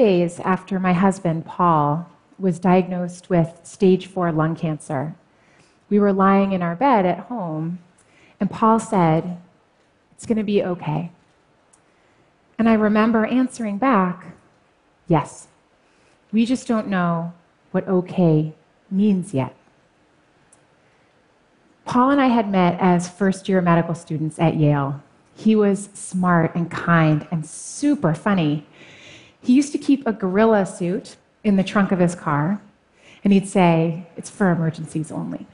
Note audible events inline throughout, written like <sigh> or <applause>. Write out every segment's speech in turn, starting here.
days after my husband, Paul, was diagnosed with stage four lung cancer, we were lying in our bed at home, and Paul said, It's going to be okay. And I remember answering back, Yes. We just don't know what okay means yet. Paul and I had met as first year medical students at Yale. He was smart and kind and super funny. He used to keep a gorilla suit in the trunk of his car, and he'd say, It's for emergencies only.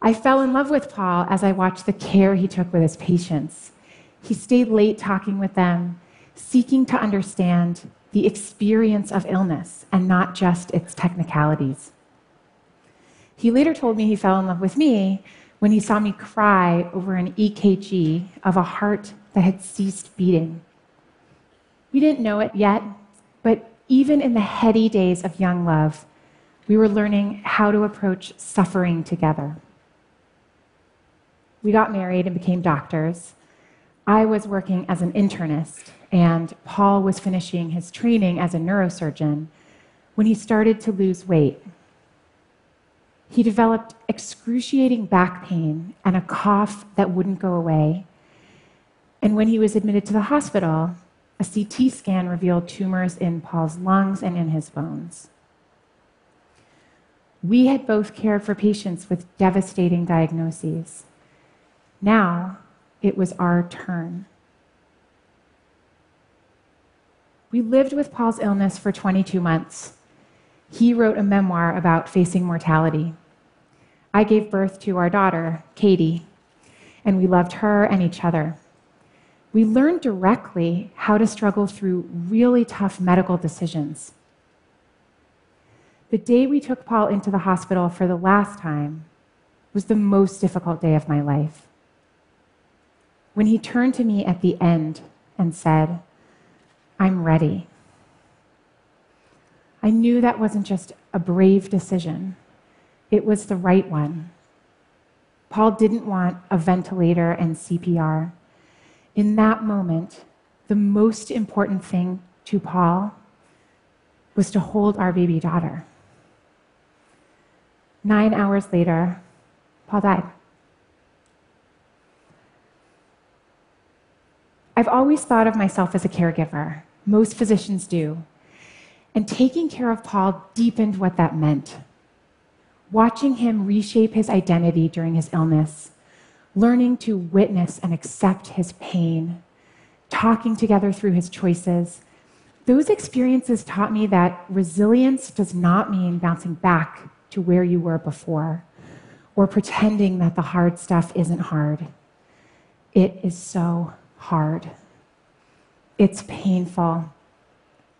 I fell in love with Paul as I watched the care he took with his patients. He stayed late talking with them, seeking to understand the experience of illness and not just its technicalities. He later told me he fell in love with me when he saw me cry over an EKG of a heart that had ceased beating. We didn't know it yet, but even in the heady days of young love, we were learning how to approach suffering together. We got married and became doctors. I was working as an internist, and Paul was finishing his training as a neurosurgeon when he started to lose weight. He developed excruciating back pain and a cough that wouldn't go away. And when he was admitted to the hospital, a CT scan revealed tumors in Paul's lungs and in his bones. We had both cared for patients with devastating diagnoses. Now it was our turn. We lived with Paul's illness for 22 months. He wrote a memoir about facing mortality. I gave birth to our daughter, Cady, and we loved her and each other we learned directly how to struggle through really tough medical decisions. The day we took Paul into the hospital for the last time was the most difficult day of my life. When he turned to me at the end and said, I'm ready, I knew that wasn't just a brave decision, it was the right one. Paul didn't want a ventilator and CPR in that moment, the most important thing to Paul was to hold our baby daughter. Nine hours later, Paul died. I've always thought of myself as a caregiver. Most physicians do. And taking care of Paul deepened what that meant. Watching him reshape his identity during his illness learning to witness and accept his pain, talking together through his choices. Those experiences taught me that resilience does not mean bouncing back to where you were before or pretending that the hard stuff isn't hard. It is so hard. It's painful,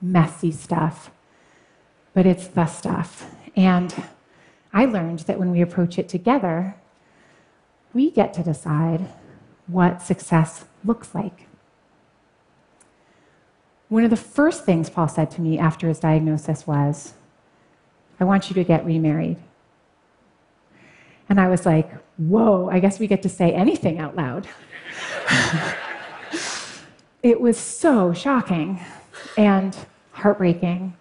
messy stuff, but it's the stuff. And I learned that when we approach it together, we get to decide what success looks like. One of the first things Paul said to me after his diagnosis was, I want you to get remarried. And I was like, whoa, I guess we get to say anything out loud. <laughs> it was so shocking and heartbreaking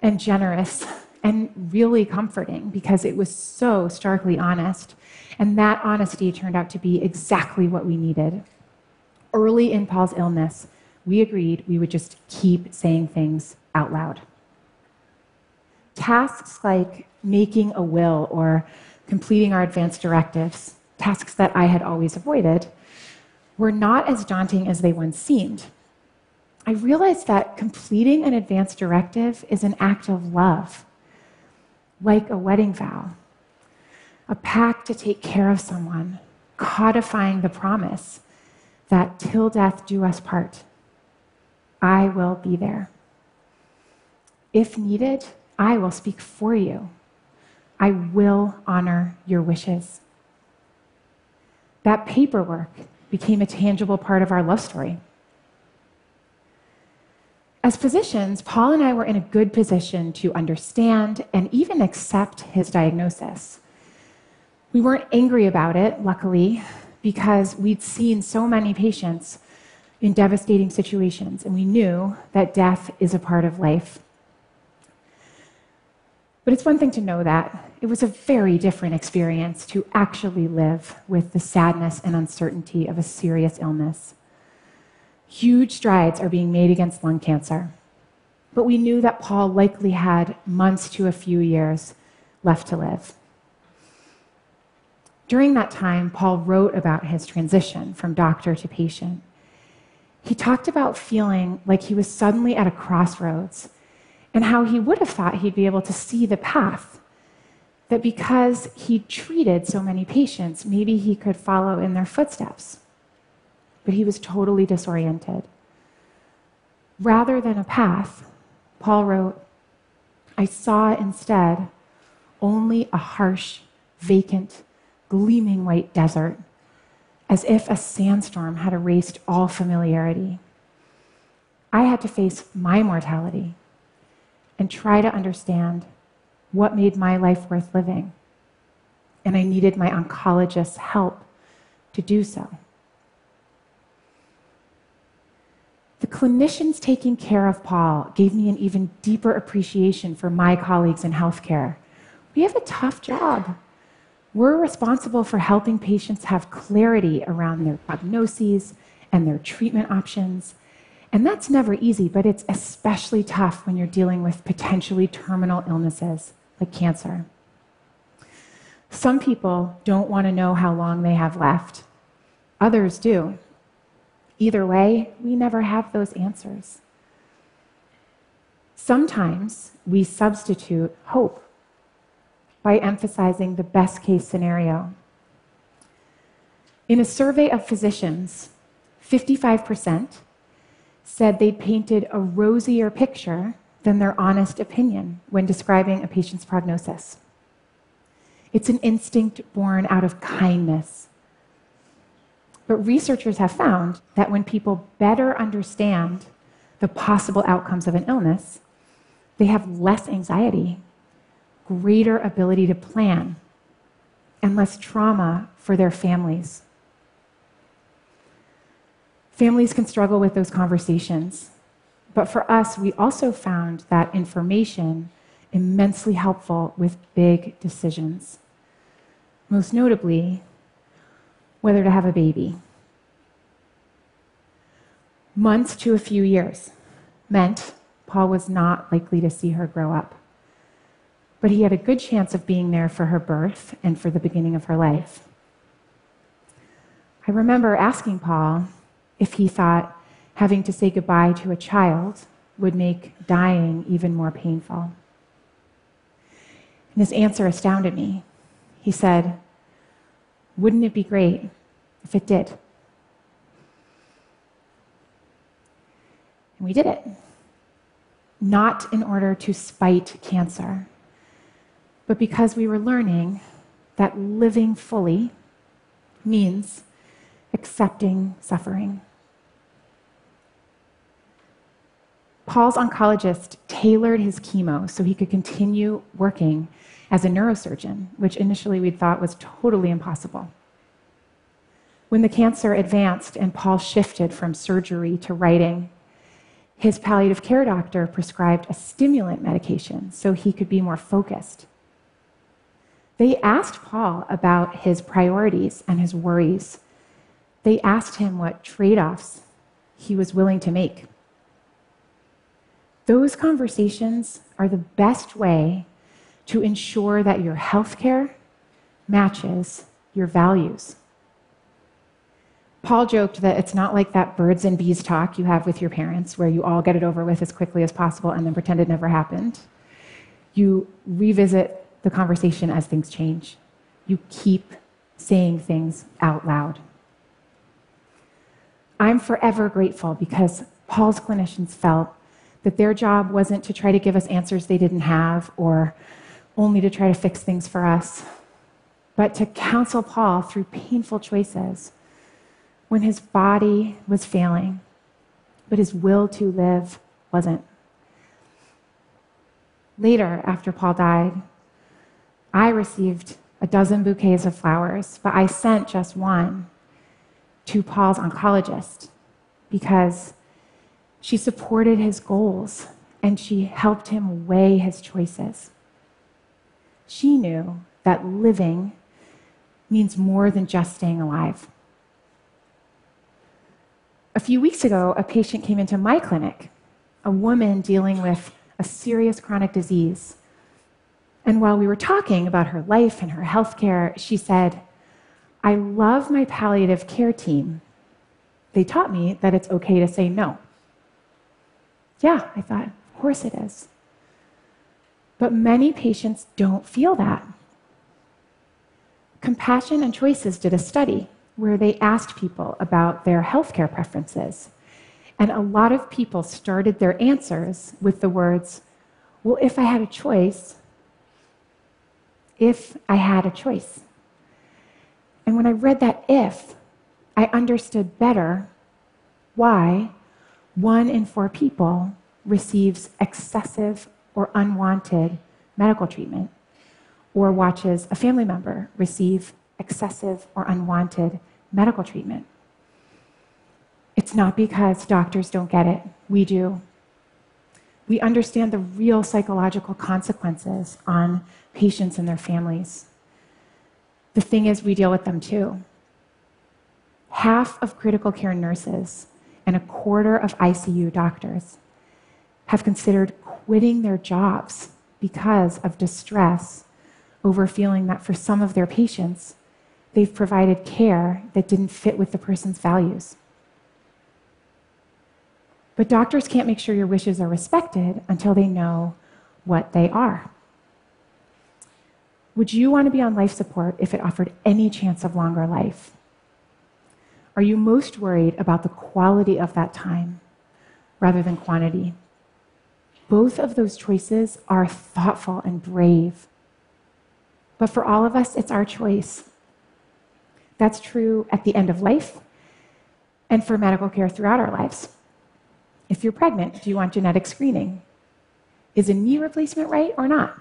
and generous and really comforting because it was so starkly honest. And that honesty turned out to be exactly what we needed. Early in Paul's illness, we agreed we would just keep saying things out loud. Tasks like making a will or completing our advanced directives, tasks that I had always avoided, were not as daunting as they once seemed. I realized that completing an advanced directive is an act of love like a wedding vow, a pact to take care of someone, codifying the promise that till death do us part, I will be there. If needed, I will speak for you. I will honor your wishes. That paperwork became a tangible part of our love story. As physicians, Paul and I were in a good position to understand and even accept his diagnosis. We weren't angry about it, luckily, because we'd seen so many patients in devastating situations, and we knew that death is a part of life. But it's one thing to know that. It was a very different experience to actually live with the sadness and uncertainty of a serious illness. Huge strides are being made against lung cancer. But we knew that Paul likely had months to a few years left to live. During that time, Paul wrote about his transition from doctor to patient. He talked about feeling like he was suddenly at a crossroads and how he would have thought he'd be able to see the path. That because he treated so many patients, maybe he could follow in their footsteps. But he was totally disoriented. Rather than a path, Paul wrote, I saw instead only a harsh, vacant, gleaming white desert, as if a sandstorm had erased all familiarity. I had to face my mortality and try to understand what made my life worth living. And I needed my oncologist's help to do so. The clinicians taking care of Paul gave me an even deeper appreciation for my colleagues in healthcare. We have a tough job. We're responsible for helping patients have clarity around their prognoses and their treatment options and that's never easy, but it's especially tough when you're dealing with potentially terminal illnesses like cancer. Some people don't want to know how long they have left, others do. Either way, we never have those answers. Sometimes we substitute hope by emphasizing the best case scenario. In a survey of physicians, 55% said they painted a rosier picture than their honest opinion when describing a patient's prognosis. It's an instinct born out of kindness. But researchers have found that when people better understand the possible outcomes of an illness, they have less anxiety, greater ability to plan, and less trauma for their families. Families can struggle with those conversations. But for us, we also found that information immensely helpful with big decisions. Most notably, whether to have a baby. Months to a few years meant Paul was not likely to see her grow up. But he had a good chance of being there for her birth and for the beginning of her life. I remember asking Paul if he thought having to say goodbye to a child would make dying even more painful. And his answer astounded me. He said, Wouldn't it be great if it did? And we did it. Not in order to spite cancer, but because we were learning that living fully means accepting suffering. Paul's oncologist tailored his chemo so he could continue working as a neurosurgeon, which initially we thought was totally impossible. When the cancer advanced and Paul shifted from surgery to writing, his palliative care doctor prescribed a stimulant medication so he could be more focused. They asked Paul about his priorities and his worries they asked him what trade offs he was willing to make. Those conversations are the best way to ensure that your healthcare matches your values. Paul joked that it's not like that birds and bees talk you have with your parents, where you all get it over with as quickly as possible and then pretend it never happened. You revisit the conversation as things change. You keep saying things out loud. I'm forever grateful because Paul's clinicians felt that their job wasn't to try to give us answers they didn't have or only to try to fix things for us, but to counsel Paul through painful choices when his body was failing, but his will to live wasn't. Later, after Paul died, I received a dozen bouquets of flowers, but I sent just one to Paul's oncologist because she supported his goals and she helped him weigh his choices. She knew that living means more than just staying alive. A few weeks ago, a patient came into my clinic, a woman dealing with a serious chronic disease. And while we were talking about her life and her health care, she said, I love my palliative care team. They taught me that it's okay to say no. Yeah, I thought, of course it is. But many patients don't feel that. Compassion and Choices did a study where they asked people about their healthcare preferences. And a lot of people started their answers with the words, Well, if I had a choice, if I had a choice. And when I read that if, I understood better why one in four people receives excessive or unwanted medical treatment or watches a family member receive excessive or unwanted medical treatment. It's not because doctors don't get it, we do. We understand the real psychological consequences on patients and their families. The thing is, we deal with them too. Half of critical care nurses and a quarter of ICU doctors have considered quitting their jobs because of distress over feeling that for some of their patients, they've provided care that didn't fit with the person's values. But doctors can't make sure your wishes are respected until they know what they are. Would you want to be on life support if it offered any chance of longer life? Are you most worried about the quality of that time rather than quantity? Both of those choices are thoughtful and brave. But for all of us, it's our choice. That's true at the end of life and for medical care throughout our lives. If you're pregnant, do you want genetic screening? Is a knee replacement right or not?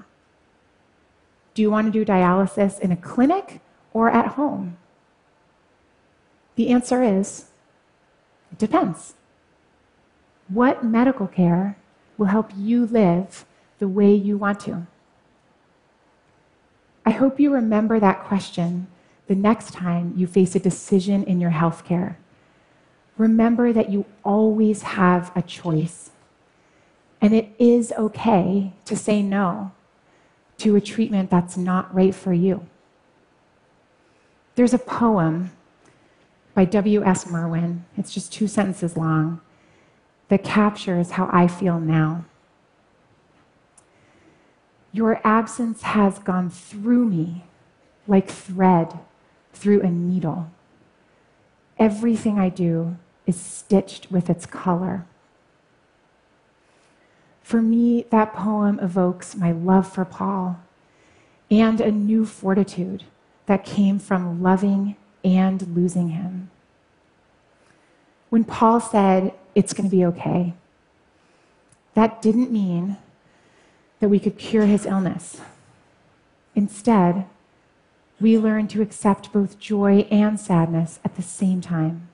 Do you want to do dialysis in a clinic or at home? The answer is it depends. What medical care will help you live the way you want to? I hope you remember that question the next time you face a decision in your healthcare. Remember that you always have a choice. And it is okay to say no to a treatment that's not right for you. There's a poem by W.S. Merwin, it's just two sentences long, that captures how I feel now. Your absence has gone through me like thread through a needle. Everything I do is stitched with its color. For me, that poem evokes my love for Paul and a new fortitude that came from loving and losing him. When Paul said, It's going to be okay, that didn't mean that we could cure his illness. Instead, we learned to accept both joy and sadness at the same time,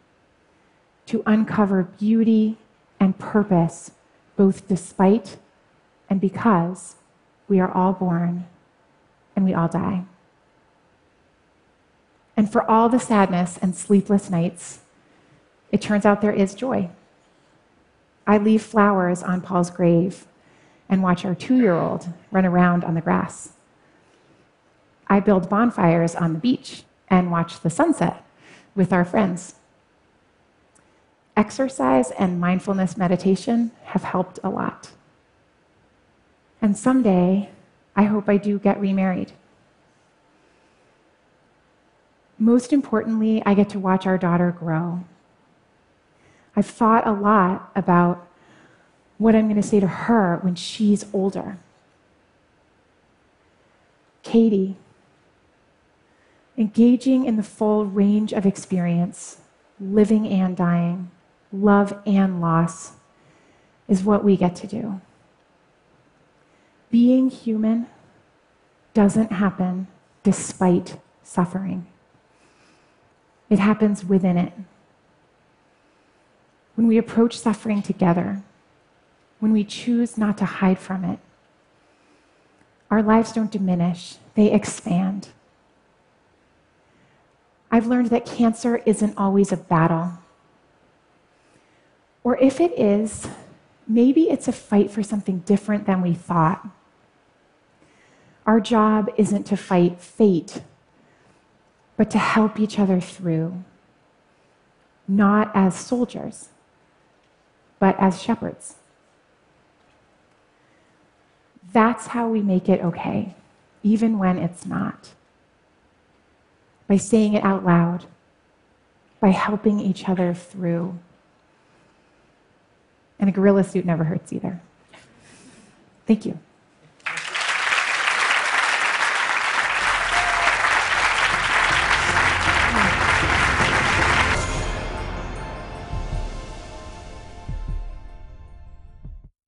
to uncover beauty and purpose both despite and because we are all born and we all die. And for all the sadness and sleepless nights, it turns out there is joy. I leave flowers on Paul's grave and watch our two year old run around on the grass. I build bonfires on the beach and watch the sunset with our friends. Exercise and mindfulness meditation have helped a lot. And someday, I hope I do get remarried. Most importantly, I get to watch our daughter grow. I've thought a lot about what I'm going to say to her when she's older. Cady, engaging in the full range of experience, living and dying, love and loss, is what we get to do. Being human doesn't happen despite suffering, it happens within it. When we approach suffering together, when we choose not to hide from it, our lives don't diminish, they expand. I've learned that cancer isn't always a battle. Or if it is, maybe it's a fight for something different than we thought. Our job isn't to fight fate, but to help each other through, not as soldiers, but as shepherds. That's how we make it okay, even when it's not. By saying it out loud, by helping each other through. And a gorilla suit never hurts either. Thank you.